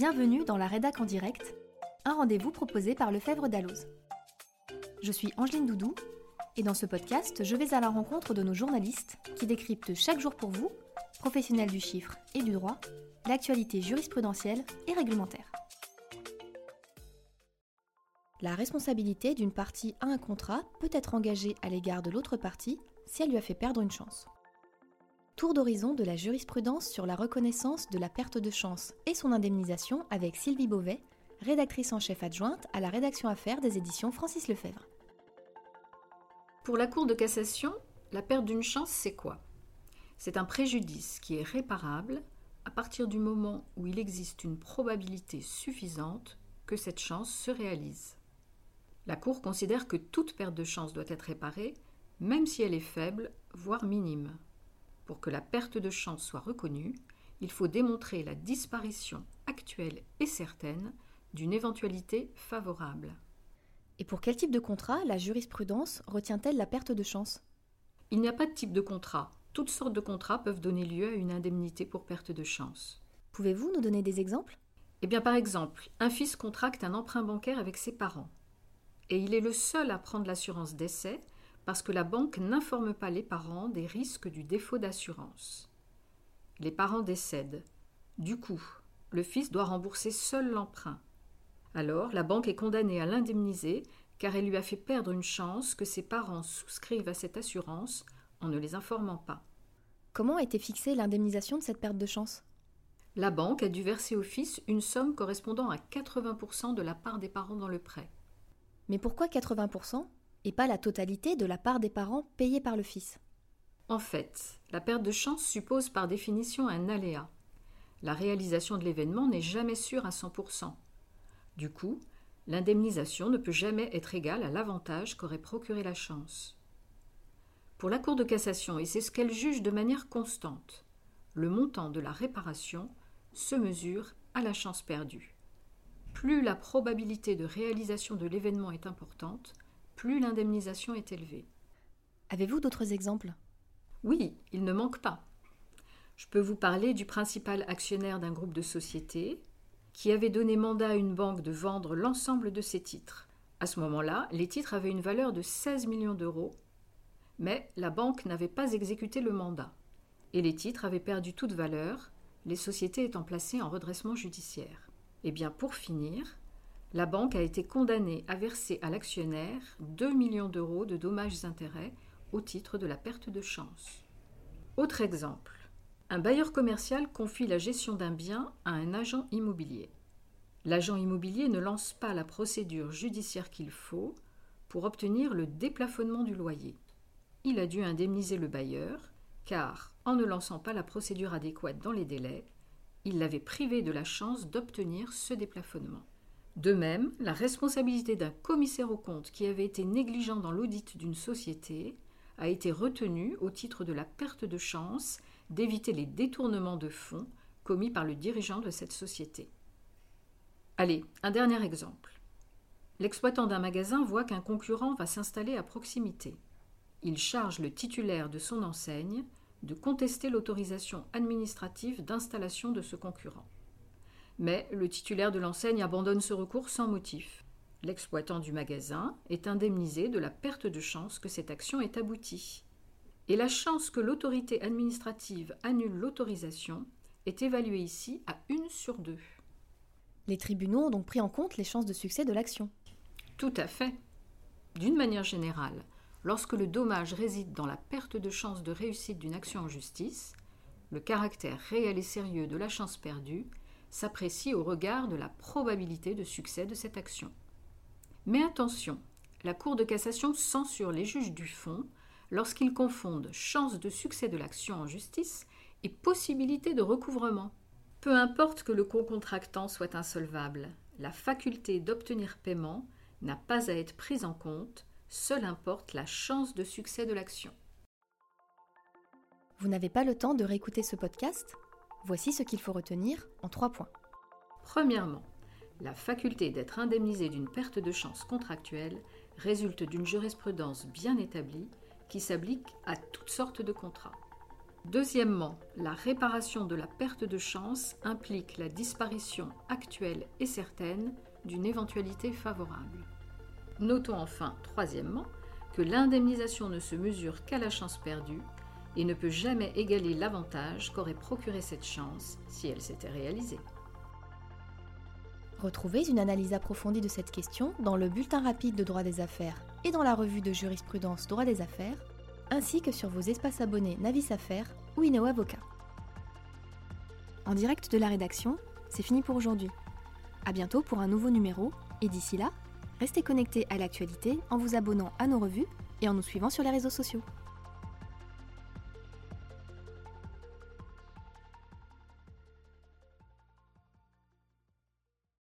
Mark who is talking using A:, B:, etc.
A: Bienvenue dans la Rédac en direct, un rendez-vous proposé par Lefebvre Dalloz. Je suis Angeline Doudou et dans ce podcast, je vais à la rencontre de nos journalistes qui décryptent chaque jour pour vous, professionnels du chiffre et du droit, l'actualité jurisprudentielle et réglementaire. La responsabilité d'une partie à un contrat peut être engagée à l'égard de l'autre partie si elle lui a fait perdre une chance. Tour d'horizon de la jurisprudence sur la reconnaissance de la perte de chance et son indemnisation avec Sylvie Beauvais, rédactrice en chef adjointe à la rédaction affaires des éditions Francis Lefebvre.
B: Pour la Cour de cassation, la perte d'une chance, c'est quoi? C'est un préjudice qui est réparable à partir du moment où il existe une probabilité suffisante que cette chance se réalise. La Cour considère que toute perte de chance doit être réparée, même si elle est faible, voire minime. Pour que la perte de chance soit reconnue, il faut démontrer la disparition actuelle et certaine d'une éventualité favorable.
A: Et pour quel type de contrat la jurisprudence retient-elle la perte de chance?
B: Il n'y a pas de type de contrat. Toutes sortes de contrats peuvent donner lieu à une indemnité pour perte de chance.
A: Pouvez-vous nous donner des exemples?
B: Eh bien, par exemple, un fils contracte un emprunt bancaire avec ses parents. Et il est le seul à prendre l'assurance d'essai parce que la banque n'informe pas les parents des risques du défaut d'assurance. Les parents décèdent. Du coup, le fils doit rembourser seul l'emprunt. Alors, la banque est condamnée à l'indemniser car elle lui a fait perdre une chance que ses parents souscrivent à cette assurance en ne les informant pas.
A: Comment a été fixée l'indemnisation de cette perte de chance?
B: La banque a dû verser au fils une somme correspondant à 80% de la part des parents dans le prêt.
A: Mais pourquoi 80% et pas la totalité de la part des parents payée par le fils
B: En fait, la perte de chance suppose par définition un aléa. La réalisation de l'événement n'est jamais sûre à 100%. Du coup, l'indemnisation ne peut jamais être égale à l'avantage qu'aurait procuré la chance. Pour la Cour de cassation, et c'est ce qu'elle juge de manière constante, le montant de la réparation se mesure à la chance perdue. Plus la probabilité de réalisation de l'événement est importante, plus l'indemnisation est élevée.
A: Avez-vous d'autres exemples?
B: Oui, il ne manque pas. Je peux vous parler du principal actionnaire d'un groupe de sociétés qui avait donné mandat à une banque de vendre l'ensemble de ses titres. À ce moment-là, les titres avaient une valeur de 16 millions d'euros, mais la banque n'avait pas exécuté le mandat. Et les titres avaient perdu toute valeur, les sociétés étant placées en redressement judiciaire. Eh bien, pour finir, la banque a été condamnée à verser à l'actionnaire 2 millions d'euros de dommages-intérêts au titre de la perte de chance. Autre exemple. Un bailleur commercial confie la gestion d'un bien à un agent immobilier. L'agent immobilier ne lance pas la procédure judiciaire qu'il faut pour obtenir le déplafonnement du loyer. Il a dû indemniser le bailleur, car, en ne lançant pas la procédure adéquate dans les délais, il l'avait privé de la chance d'obtenir ce déplafonnement. De même, la responsabilité d'un commissaire aux comptes qui avait été négligent dans l'audit d'une société a été retenue au titre de la perte de chance d'éviter les détournements de fonds commis par le dirigeant de cette société. Allez, un dernier exemple. L'exploitant d'un magasin voit qu'un concurrent va s'installer à proximité. Il charge le titulaire de son enseigne de contester l'autorisation administrative d'installation de ce concurrent. Mais le titulaire de l'enseigne abandonne ce recours sans motif. L'exploitant du magasin est indemnisé de la perte de chance que cette action ait abouti. Et la chance que l'autorité administrative annule l'autorisation est évaluée ici à une sur deux.
A: Les tribunaux ont donc pris en compte les chances de succès de l'action.
B: Tout à fait. D'une manière générale, lorsque le dommage réside dans la perte de chance de réussite d'une action en justice, le caractère réel et sérieux de la chance perdue s'apprécie au regard de la probabilité de succès de cette action. Mais attention, la Cour de cassation censure les juges du fond lorsqu'ils confondent chance de succès de l'action en justice et possibilité de recouvrement. Peu importe que le co-contractant soit insolvable, la faculté d'obtenir paiement n'a pas à être prise en compte, seule importe la chance de succès de l'action.
A: Vous n'avez pas le temps de réécouter ce podcast? Voici ce qu'il faut retenir en trois points.
B: Premièrement, la faculté d'être indemnisé d'une perte de chance contractuelle résulte d'une jurisprudence bien établie qui s'applique à toutes sortes de contrats. Deuxièmement, la réparation de la perte de chance implique la disparition actuelle et certaine d'une éventualité favorable. Notons enfin, troisièmement, que l'indemnisation ne se mesure qu'à la chance perdue et ne peut jamais égaler l'avantage qu'aurait procuré cette chance si elle s'était réalisée.
A: Retrouvez une analyse approfondie de cette question dans le bulletin rapide de droit des affaires et dans la revue de jurisprudence droit des affaires, ainsi que sur vos espaces abonnés Navis Affaires ou Ineo Avocat. En direct de la rédaction, c'est fini pour aujourd'hui. A bientôt pour un nouveau numéro, et d'ici là, restez connectés à l'actualité en vous abonnant à nos revues et en nous suivant sur les réseaux sociaux.